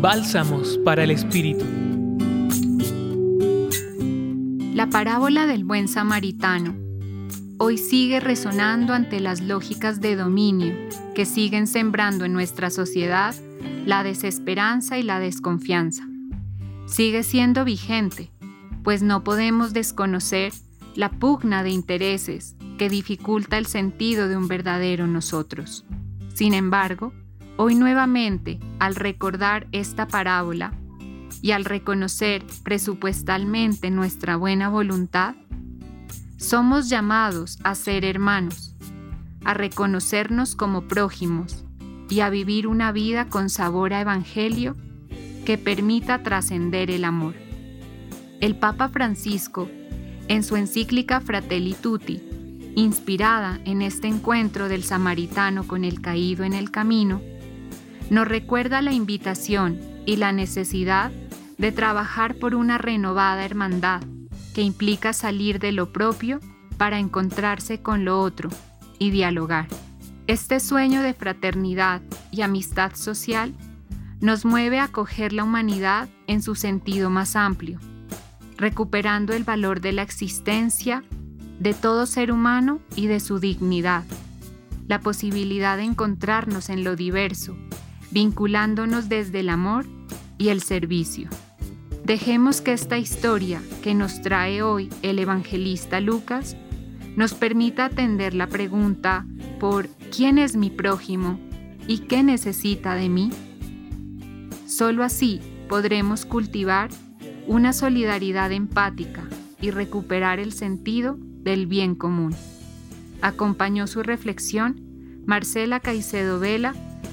Bálsamos para el Espíritu. La parábola del buen samaritano hoy sigue resonando ante las lógicas de dominio que siguen sembrando en nuestra sociedad la desesperanza y la desconfianza. Sigue siendo vigente, pues no podemos desconocer la pugna de intereses que dificulta el sentido de un verdadero nosotros. Sin embargo, hoy nuevamente, al recordar esta parábola y al reconocer presupuestalmente nuestra buena voluntad, somos llamados a ser hermanos, a reconocernos como prójimos y a vivir una vida con sabor a evangelio que permita trascender el amor. El Papa Francisco, en su encíclica Fratelli Tutti, inspirada en este encuentro del samaritano con el caído en el camino, nos recuerda la invitación y la necesidad de trabajar por una renovada hermandad que implica salir de lo propio para encontrarse con lo otro y dialogar. Este sueño de fraternidad y amistad social nos mueve a coger la humanidad en su sentido más amplio, recuperando el valor de la existencia de todo ser humano y de su dignidad, la posibilidad de encontrarnos en lo diverso, vinculándonos desde el amor y el servicio. Dejemos que esta historia que nos trae hoy el evangelista Lucas nos permita atender la pregunta por ¿quién es mi prójimo y qué necesita de mí? Solo así podremos cultivar una solidaridad empática y recuperar el sentido del bien común. Acompañó su reflexión Marcela Caicedo Vela